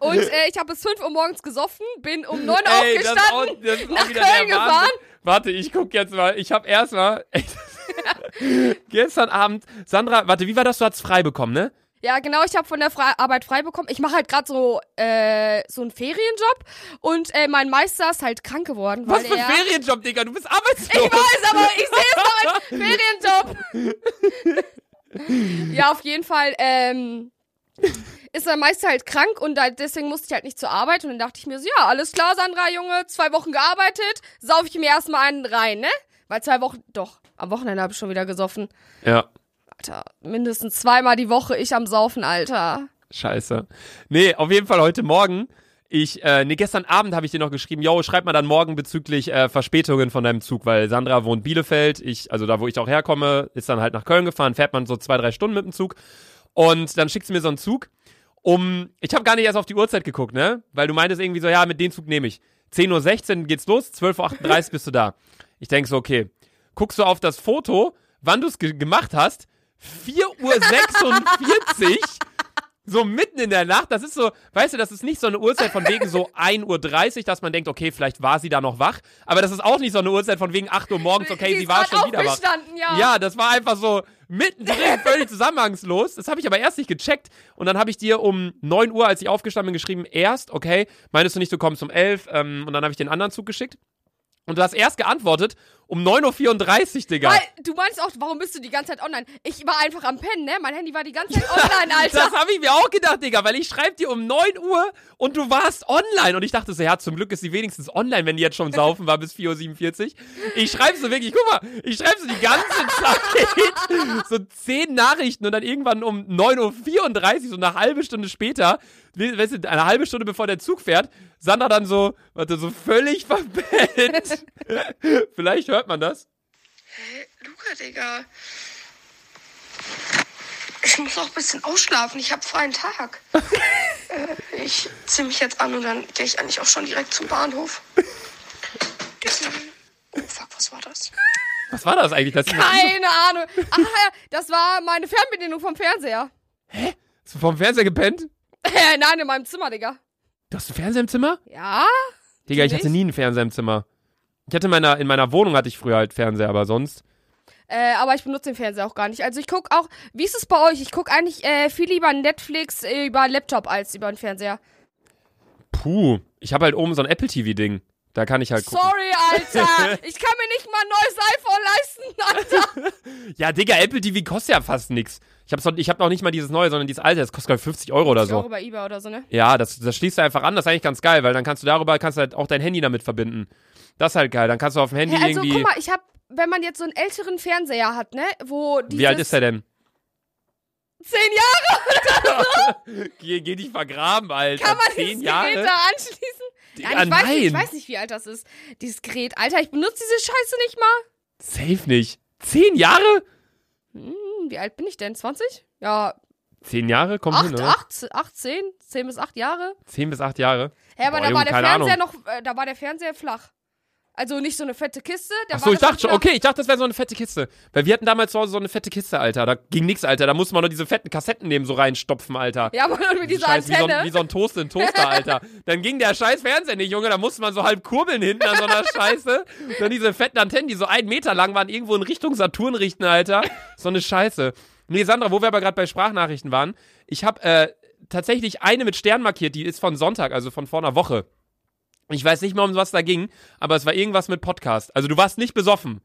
Und äh, ich habe bis 5 Uhr morgens gesoffen, bin um 9 Uhr Ey, das ist aufgestanden. auch, das ist auch nach wieder Köln gefahren. Warte, ich guck jetzt mal. Ich habe erstmal gestern Abend Sandra, warte, wie war das? Du hast frei bekommen, ne? Ja, genau, ich habe von der Fre Arbeit frei bekommen. Ich mache halt gerade so, äh, so einen Ferienjob und äh, mein Meister ist halt krank geworden. Was weil für ein er Ferienjob, Digga? Du bist arbeitslos. Ich weiß, aber ich sehe es noch als Ferienjob. ja, auf jeden Fall, ähm, ist mein Meister halt krank und da, deswegen musste ich halt nicht zur Arbeit und dann dachte ich mir so, ja, alles klar, Sandra, Junge, zwei Wochen gearbeitet, sauf ich mir erstmal einen rein, ne? Weil zwei Wochen, doch, am Wochenende habe ich schon wieder gesoffen. Ja. Alter, mindestens zweimal die Woche ich am Saufen, Alter. Scheiße. Nee, auf jeden Fall heute Morgen. Ich, äh, nee, gestern Abend habe ich dir noch geschrieben, yo, schreib mal dann morgen bezüglich äh, Verspätungen von deinem Zug, weil Sandra wohnt Bielefeld, ich, also da, wo ich auch herkomme, ist dann halt nach Köln gefahren, fährt man so zwei, drei Stunden mit dem Zug. Und dann schickt sie mir so einen Zug um, ich habe gar nicht erst auf die Uhrzeit geguckt, ne? Weil du meintest irgendwie so, ja, mit dem Zug nehme ich. 10.16 Uhr geht's los, 12.38 Uhr bist du da. Ich denk so, okay. Guckst du auf das Foto, wann du es ge gemacht hast, 4.46 Uhr, so mitten in der Nacht, das ist so, weißt du, das ist nicht so eine Uhrzeit von wegen so 1.30 Uhr, dass man denkt, okay, vielleicht war sie da noch wach, aber das ist auch nicht so eine Uhrzeit von wegen 8 Uhr morgens, okay, sie, ist war grad schon wieder wach. ja. Ja, das war einfach so mittendrin, völlig zusammenhangslos. Das habe ich aber erst nicht gecheckt. Und dann habe ich dir um 9 Uhr, als ich aufgestanden bin, geschrieben, erst, okay, meinst du nicht, du kommst um 11? Ähm, und dann habe ich den anderen Zug geschickt. Und du hast erst geantwortet um 9.34 Uhr, Digga. Weil, du meinst auch, warum bist du die ganze Zeit online? Ich war einfach am Pennen, ne? Mein Handy war die ganze Zeit online, Alter. Das habe ich mir auch gedacht, Digga, weil ich schreibe dir um 9 Uhr und du warst online. Und ich dachte so, ja, zum Glück ist sie wenigstens online, wenn die jetzt schon saufen war bis 4.47 Uhr. Ich schreibe so wirklich, guck mal, ich schreibe so die ganze Zeit so 10 Nachrichten und dann irgendwann um 9.34 Uhr, so eine halbe Stunde später, weißt du, eine halbe Stunde bevor der Zug fährt, Sandra dann so, warte, so völlig verpennt. Vielleicht hört man das. Hey, Luca, Digga. Ich muss auch ein bisschen ausschlafen. Ich habe freien Tag. äh, ich ziehe mich jetzt an und dann gehe ich eigentlich auch schon direkt zum Bahnhof. Oh, fuck, was war das? Was war das eigentlich? Das Keine Ahnung. Ach ja, das war meine Fernbedienung vom Fernseher. Hast du vom Fernseher gepennt? Nein, in meinem Zimmer, Digga. Du hast einen Fernseher im Zimmer? Ja? Digga, ich hatte nie einen Fernseher im Zimmer. Ich hatte in meiner, in meiner Wohnung hatte ich früher halt Fernseher, aber sonst. Äh, aber ich benutze den Fernseher auch gar nicht. Also ich guck auch, wie ist es bei euch? Ich guck eigentlich äh, viel lieber Netflix äh, über Laptop als über den Fernseher. Puh. Ich habe halt oben so ein Apple TV-Ding. Da kann ich halt gucken. Sorry, Alter. ich kann mir nicht mal ein neues iPhone leisten, Alter. Ja, Digga, Apple TV kostet ja fast nix. Ich habe ich hab noch nicht mal dieses neue, sondern dieses alte. Das kostet, glaub ich, 50 Euro oder Ich auch so. über eBay oder so, ne? Ja, das, das schließt du einfach an. Das ist eigentlich ganz geil, weil dann kannst du darüber, kannst du halt auch dein Handy damit verbinden. Das ist halt geil. Dann kannst du auf dem Handy Hä, also irgendwie. guck mal, ich hab, wenn man jetzt so einen älteren Fernseher hat, ne? Wo dieses Wie alt ist der denn? Zehn Jahre Geh, geh dich vergraben, Alter. kann man Zehn dieses Jahre? Gerät da anschließen? Nein, ich weiß, nicht, ich nein. weiß nicht, wie alt das ist. Dieses Gerät. Alter, ich benutze diese Scheiße nicht mal. Safe nicht. Zehn Jahre? Hm, wie alt bin ich denn? 20? Ja, Zehn Jahre? Kommt hin, 8, oder? 8, 8, 10? 10 bis 8 Jahre? Zehn bis acht Jahre. Hä, aber Boah, da Junge, war der keine Fernseher Ahnung. noch, äh, da war der Fernseher flach. Also nicht so eine fette Kiste. Der Achso, ich dachte schon, okay, ich dachte, das wäre so eine fette Kiste. Weil wir hatten damals zu Hause so eine fette Kiste, Alter. Da ging nix, Alter. Da musste man nur diese fetten Kassetten nehmen, so reinstopfen, Alter. Ja, aber mit dieser Scheiß, wie, so ein, Antenne. wie so ein Toast in Toaster, Alter. Dann ging der scheiß Fernseher nicht, Junge. Da musste man so halb kurbeln hinten an so einer Scheiße. Dann diese fetten Antennen, die so einen Meter lang waren, irgendwo in Richtung Saturn richten, Alter. So eine Scheiße. Nee, Sandra, wo wir aber gerade bei Sprachnachrichten waren, ich habe äh, tatsächlich eine mit Stern markiert, die ist von Sonntag, also von vor einer Woche. Ich weiß nicht mehr, um was da ging, aber es war irgendwas mit Podcast. Also du warst nicht besoffen.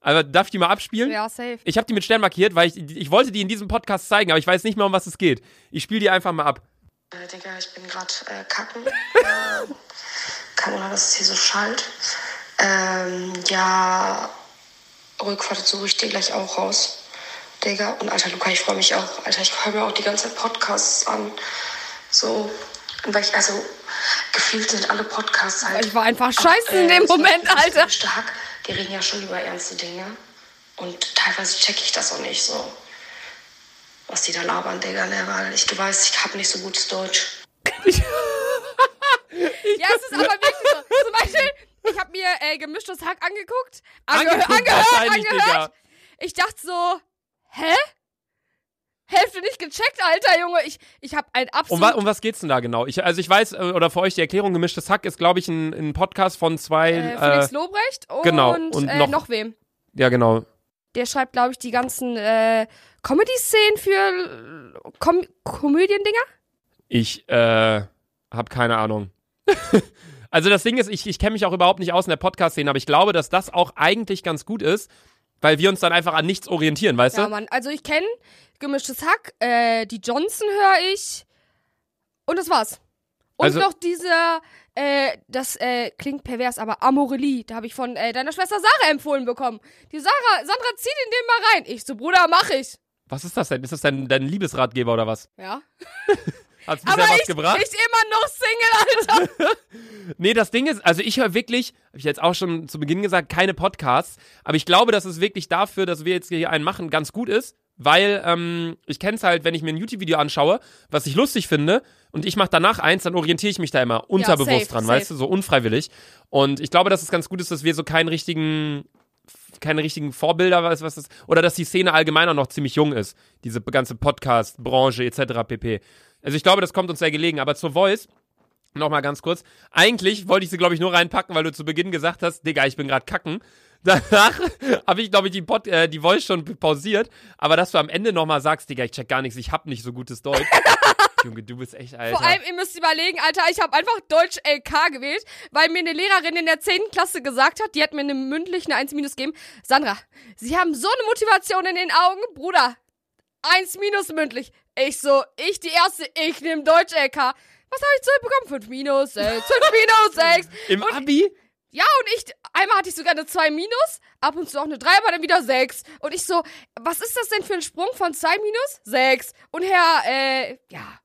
Aber darf ich die mal abspielen? Ja, safe. Ich habe die mit Stern markiert, weil ich, ich wollte die in diesem Podcast zeigen, aber ich weiß nicht mehr, um was es geht. Ich spiele die einfach mal ab. Äh, Digga, ich bin gerade äh, kacken. Keine Ahnung, dass es hier so schallt. Ähm, ja. Rückfahrt suche ich dir gleich auch raus. Digga. Und Alter, Luca, ich freue mich auch. Alter, ich höre mir auch die ganze Zeit Podcasts an. So, weil ich, also, gefühlt sind alle Podcasts halt. Ich war einfach scheiße in äh, dem Moment, Alter. Stark. Die reden ja schon über ernste Dinge. Und teilweise checke ich das auch nicht so. Was die da labern, Digga, ne? Weil ich, du weißt, ich habe nicht so gutes Deutsch. Ja, es ist aber wirklich so. Zum Beispiel, ich habe mir äh, gemischtes Hack angeguckt. Angehö Angeguckt angehört, angehört. Ich dachte so, hä? Hälfte nicht gecheckt, Alter, Junge. Ich, ich habe ein Um, absolut... wa um was geht's denn da genau? Ich, also ich weiß, äh, oder für euch die Erklärung, gemischtes Hack ist, glaube ich, ein, ein Podcast von zwei. äh, Felix Äh, Lobrecht und, genau, und äh, noch- noch, wem. ja, genau. Der schreibt, glaube ich, die ganzen äh, Comedy-Szenen für äh, Com Komödiendinger. Ich äh, habe keine Ahnung. also das Ding ist, ich, ich kenne mich auch überhaupt nicht aus in der Podcast-Szene, aber ich glaube, dass das auch eigentlich ganz gut ist, weil wir uns dann einfach an nichts orientieren, weißt Ja, du? Mann. Also ich kenne gemischtes Hack, äh, die Johnson höre ich und das war's. Und Also- noch dieser, äh, das äh, klingt pervers, aber Amorelie, da habe ich von äh, deiner Schwester Sarah empfohlen bekommen. Die Sarah, Sandra, zieh den den mal rein. Ich so, Bruder, mach ich. Was ist das denn? Ist das dein, dein Liebesratgeber oder was? Ja. Hat's bisher Aber was ich, gebracht? ich immer noch Single, Alter. Nee, das Ding ist, also ich höre wirklich, habe ich jetzt auch schon zu Beginn gesagt, keine Podcasts, aber ich glaube, dass es wirklich dafür, dass wir jetzt hier einen machen, ganz gut ist, weil ähm, ich kenne es halt, wenn ich mir ein YouTube-Video anschaue, was ich lustig finde und ich mache danach eins, dann orientiere ich mich da immer unterbewusst safe, dran, safe. weißt du, so unfreiwillig. Und ich glaube, dass es ganz gut ist, dass wir so keinen richtigen keine richtigen Vorbilder, was, was das, oder dass die Szene allgemein auch noch ziemlich jung ist, diese ganze Podcast-Branche etc. pp. Also ich glaube, das kommt uns sehr gelegen, aber zur Voice, Nochmal ganz kurz. Eigentlich wollte ich sie, glaube ich, nur reinpacken, weil du zu Beginn gesagt hast, Digga, ich bin gerade kacken. Danach habe ich, glaube ich, die, Pod, äh, die Voice schon pausiert. Aber dass du am Ende nochmal sagst, Digga, ich check gar nichts, ich hab nicht so gutes Deutsch. Junge, du bist echt, Alter. Vor allem, ihr müsst überlegen, Alter, ich habe einfach Deutsch LK gewählt, weil mir eine Lehrerin in der 10. Klasse gesagt hat, die hat mir eine mündlich eine 1 minus gegeben. Sandra, Sie haben so eine Motivation in den Augen, Bruder. 1 minus mündlich. Ich so, ich die erste, ich nehme Deutsch LK. Was habe ich zurückbekommen? 5 minus 6, 5 minus 6. Im und- Abi? Ja, und ich, einmal hatte ich sogar eine 2 minus, ab und zu auch eine 3, aber dann wieder 6. Und ich so, was ist das denn für ein Sprung von 2 minus? 6. Und Herr, äh, ja,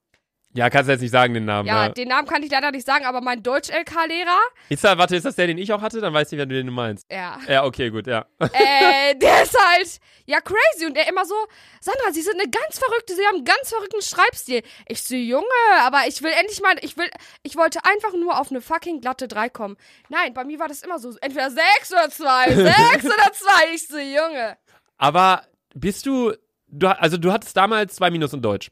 Ja, kannst du jetzt nicht sagen, den Namen. ja, Ja, den Namen kann ich leider nicht sagen, aber mein Deutsch-LK-Lehrer, Ist da, warte, ist das der, den ich auch hatte? Dann weiß ich, wer du den meinst. ja, Ja, okay, gut, ja. äh, der ist halt, ja, crazy. Und der immer so, Sandra, Sie sind eine ganz verrückte, Sie haben einen ganz verrückten Schreibstil. Ich so, Junge, aber ich will endlich mal, ich will, ich wollte einfach nur auf eine fucking glatte 3 kommen. Nein, bei mir war das immer so, entweder 6 oder 2, 6 oder 2. Ich so, Junge. Aber bist du, du, also du hattest damals zwei Minus in Deutsch.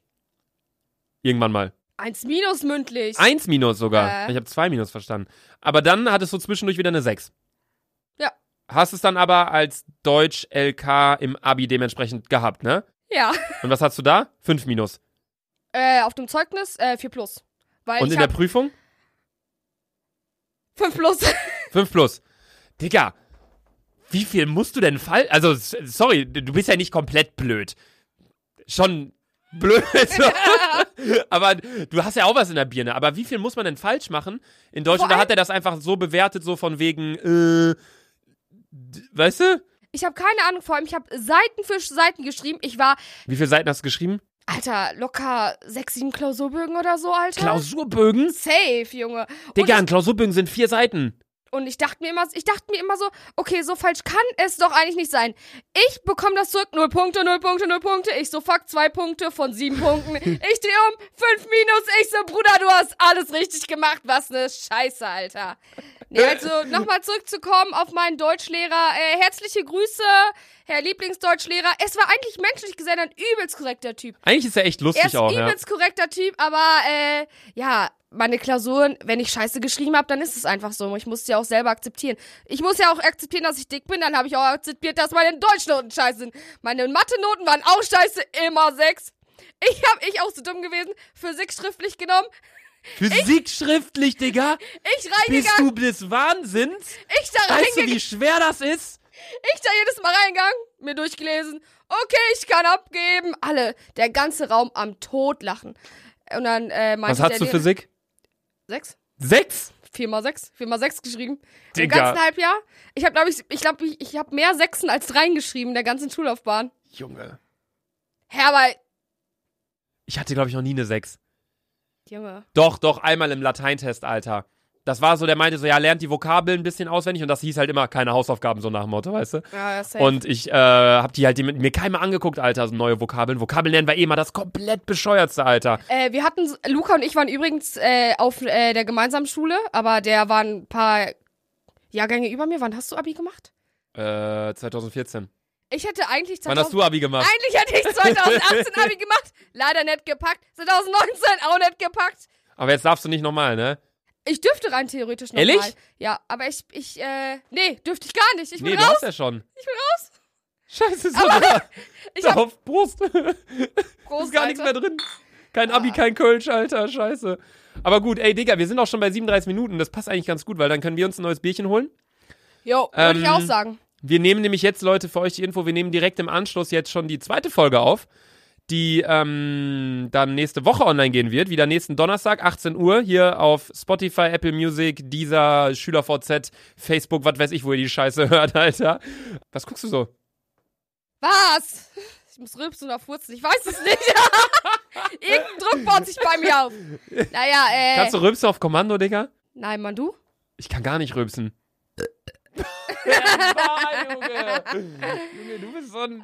Irgendwann mal. 1 minus mündlich. Eins Minus sogar. Äh. Ich habe zwei Minus verstanden. Aber dann hattest du zwischendurch wieder eine Sechs. Ja. Hast es dann aber als Deutsch LK im Abi dementsprechend gehabt, ne? Ja. Und was hast du da? Fünf Minus. Äh, auf dem Zeugnis, äh, 4 plus. Weil Und in der Prüfung? 5 plus. Fünf plus. Digga, wie viel musst du denn fall? Also, sorry, du bist ja nicht komplett blöd. Schon blöd. Aber du hast ja auch was in der Birne. Aber wie viel muss man denn falsch machen in Deutsch? Vor Oder hat er das einfach so bewertet, so von wegen, äh, weißt du? Ich habe keine Ahnung, vor allem, ich habe Seiten für Seiten geschrieben. Ich war, Wie viele Seiten hast du geschrieben? Alter, locker 6, 7 Klausurbögen oder so, Alter. Klausurbögen? Safe, Junge. Und Digga, ein Klausurbögen sind vier Seiten. Und ich dachte mir immer, ich dachte mir immer so, okay, so falsch kann es doch eigentlich nicht sein. Ich bekomme das zurück, null Punkte, null Punkte, null Punkte. Ich so, fuck, zwei Punkte von sieben Punkten. Ich dreh um, fünf Minus. Ich so, Bruder, du hast alles richtig gemacht. Was ne Scheiße, Alter. Nee, also nochmal zurückzukommen auf meinen Deutschlehrer. Äh, herzliche Grüße, Herr Lieblingsdeutschlehrer. Es war eigentlich menschlich gesehen ein übelst korrekter Typ. Eigentlich ist er echt lustig Er ist auch, ja. übelst korrekter Typ, aber äh, ja, meine Klausuren, wenn ich Scheiße geschrieben habe, dann ist es einfach so. Ich muss ja auch selber akzeptieren. Ich muss ja auch akzeptieren, dass ich dick bin. Dann habe ich auch akzeptiert, dass meine Deutschnoten scheiße sind. Meine Mathe-Noten waren auch scheiße, immer sechs. Ich habe ich auch so dumm gewesen, Physik schriftlich genommen. Physik schriftlich, Digga. Ich Bist reingegangen, du des Wahnsinns? ich da Weißt du, reingegangen, wie schwer das ist? Ich da jedes Mal reingegangen, mir durchgelesen. Okay, ich kann abgeben. Alle, der ganze Raum am Tod lachen. Und dann äh, meinte Was hast du Lehrer- Physik? Sechs? Sechs? 4 mal 6, 4 mal 6 geschrieben. Im Digga. ganzen Halbjahr. Ich habe, glaube ich, ich glaube, ich, ich habe mehr Sechsen als Dreien geschrieben in der ganzen Schullaufbahn. Junge. Hä, aber, Ich hatte, glaube ich, noch nie eine 6. Junge. Doch, doch, einmal im Lateintest, Alter. Das war so, der meinte so, ja, lernt die Vokabeln ein bisschen auswendig und das hieß halt immer keine Hausaufgaben, so nach dem Motto, weißt du? Ja, ja, safe. Und ich äh, hab die halt die mit mir keiner angeguckt, Alter, so neue Vokabeln. Vokabeln lernen war eh mal das komplett bescheuertste, Alter. Äh, wir hatten, Luca und ich waren übrigens äh, auf äh, der gemeinsamen Schule, aber der war ein paar Jahrgänge über mir. Wann hast du Abi gemacht? Äh, 2014. Ich hätte eigentlich Wann hast 2000, du Abi gemacht? eigentlich hätte ich 2018 Abi gemacht. Leider nicht gepackt. 2019 auch nicht gepackt. Aber jetzt darfst du nicht nochmal, ne? Ich dürfte rein theoretisch noch Ehrlich? mal. Ja, aber ich, ich, äh, nee, dürfte ich gar nicht. Ich bin nee, du raus. hast ja schon. Ich bin raus. Scheiße, so. Ich hab Auf Brust. groß, ist gar nichts mehr Alter. drin. Kein Abi, kein Kölsch, Alter, scheiße. Aber gut, ey, Digga, wir sind auch schon bei 37 Minuten. Das passt eigentlich ganz gut, weil dann können wir uns ein neues Bierchen holen. Jo, würde ich Ähm, auch sagen. Wir nehmen nämlich jetzt, Leute, für euch die Info, wir nehmen direkt im Anschluss jetzt schon die zweite Folge auf, die ähm, dann nächste Woche online gehen wird. Wieder nächsten Donnerstag, 18 Uhr, hier auf Spotify, Apple Music, dieser SchülerVZ, Facebook, was weiß ich, wo ihr die Scheiße hört, Alter. Was guckst du so? Was? Ich muss rülpsen oder furzen. Ich weiß es nicht. Irgendein Druck baut sich bei mir auf. Naja, äh. Kannst du rülpsen auf Kommando, Digga? Nein, Mann, du? Ich kann gar nicht rülpsen. ja, Junge. Junge, du bist so ein...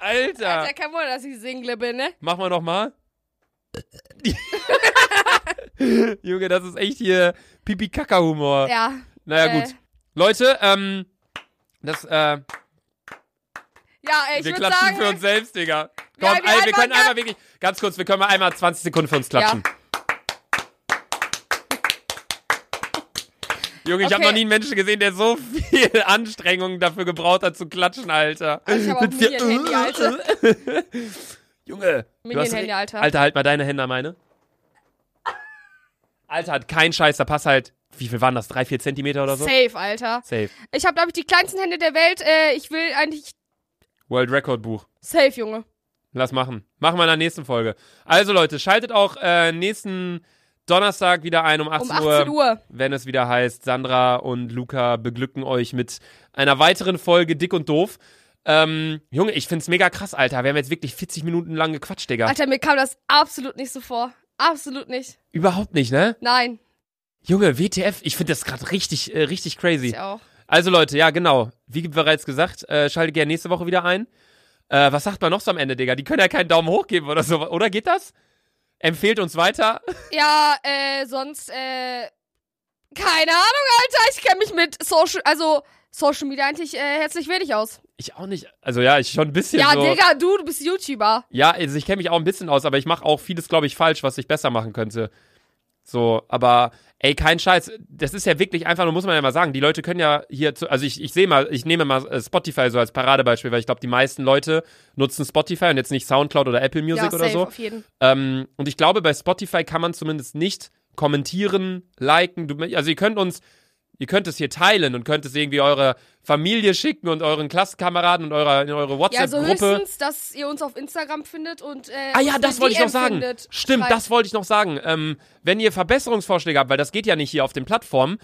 Alter. Alter, kein Wunder, dass ich Single bin, ne? Mach mal noch mal. Junge, das ist echt hier Pipi-Kaka-Humor. Ja. Naja, äh, gut. Leute, ähm, das, äh, Ja, ey, ich wir klatschen sagen. für uns selbst, Digga. Ja, Komm, wir ey, wir können einmal wirklich, ganz kurz, wir können mal einmal 20 Sekunden für uns klatschen. Junge, ich habe Okay. noch nie einen Menschen gesehen, der so viel Anstrengung dafür gebraucht hat zu klatschen, Alter. Ich habe auch Minion-Handy, Alter. Junge. Minion-Handy, Alter. Alter, halt mal deine Hände an meine. Alter, hat kein Scheiß, da passt halt, wie viel waren das, drei, vier Zentimeter oder so? Safe, Alter. Safe. Ich habe, glaube ich, die kleinsten Hände der Welt. Äh, ich will eigentlich. World Record Buch. Safe, Junge. Lass machen. Machen wir in der nächsten Folge. Also Leute, schaltet auch äh, nächsten Donnerstag wieder ein um 18, Um 18 Uhr. wenn es wieder heißt, Sandra und Luca beglücken euch mit einer weiteren Folge Dick und Doof. Ähm, Junge, ich find's mega krass, Alter. Wir haben jetzt wirklich 40 Minuten lang gequatscht, Digga. Alter, mir kam das absolut nicht so vor. Absolut nicht. Überhaupt nicht, ne? Nein. Junge, WTF, ich finde das gerade richtig, äh, richtig crazy. Ich auch. Also Leute, ja genau, wie bereits gesagt, äh, schaltet gerne nächste Woche wieder ein. Äh, was sagt man noch so am Ende, Digga? Die können ja keinen Daumen hoch geben oder so, oder geht das? Empfehlt uns weiter. Ja, äh, sonst, äh. Keine Ahnung, Alter. Ich kenne mich mit Social, also Social Media eigentlich äh, herzlich wenig aus. Ich auch nicht. Also ja, ich schon ein bisschen Ja, so. Digga, du, du bist YouTuber. Ja, also ich kenne mich auch ein bisschen aus, aber ich mache auch vieles, glaube ich, falsch, was ich besser machen könnte. So, aber ey, kein Scheiß. Das ist ja wirklich einfach, nur muss man ja mal sagen, die Leute können ja hier, zu, also ich, ich sehe mal, ich nehme mal äh, Spotify so als Paradebeispiel, weil ich glaube, die meisten Leute nutzen Spotify und jetzt nicht Soundcloud oder Apple Music ja, oder so. auf jeden. Ähm, und ich glaube, bei Spotify kann man zumindest nicht kommentieren, liken. Du, also ihr könnt uns, ihr könnt es hier teilen und könnt es irgendwie eurer Familie schicken und euren Klassenkameraden und eurer, in eure Ja, also WhatsApp-Gruppe. höchstens, dass ihr uns auf Instagram findet und äh, Ah ja, das wollte ich noch sagen. Findet. Stimmt, Schreibt. das wollte ich noch sagen. Ähm, wenn ihr Verbesserungsvorschläge habt, weil das geht ja nicht hier auf den Plattformen.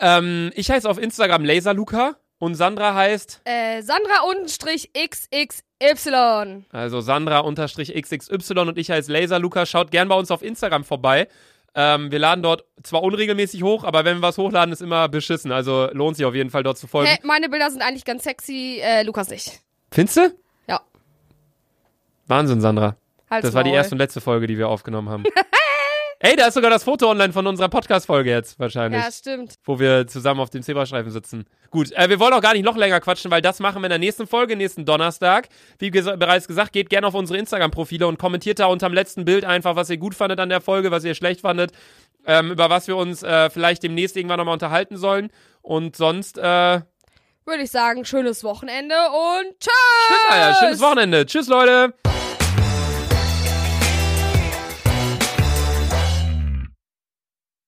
Ähm, ich heiße auf Instagram Laserluca und Sandra heißt, Äh, Sandra unterstrich XXY. also Sandra unterstrich XXY und ich heiße Laserluca. Schaut gern bei uns auf Instagram vorbei. Ähm, wir laden dort zwar unregelmäßig hoch, aber wenn wir was hochladen, ist immer beschissen. Also lohnt sich auf jeden Fall dort zu folgen. Hä, meine Bilder sind eigentlich ganz sexy, äh, Lukas nicht. Findest du? Ja. Wahnsinn, Sandra. Halt's Das war die erste und letzte Folge, die wir aufgenommen haben. Ey, da ist sogar das Foto online von unserer Podcast-Folge jetzt wahrscheinlich. Ja, stimmt. wo wir zusammen auf dem Zebrastreifen sitzen. Gut, äh, wir wollen auch gar nicht noch länger quatschen, weil das machen wir in der nächsten Folge, nächsten Donnerstag. Wie ges bereits gesagt, geht gerne auf unsere Instagram-Profile und kommentiert da unterm letzten Bild einfach, was ihr gut fandet an der Folge, was ihr schlecht fandet, ähm, über was wir uns äh, vielleicht demnächst irgendwann nochmal unterhalten sollen. Und sonst, äh, Würde ich sagen, schönes Wochenende und tschüss! ah ja, schönes Wochenende. Tschüss, Leute.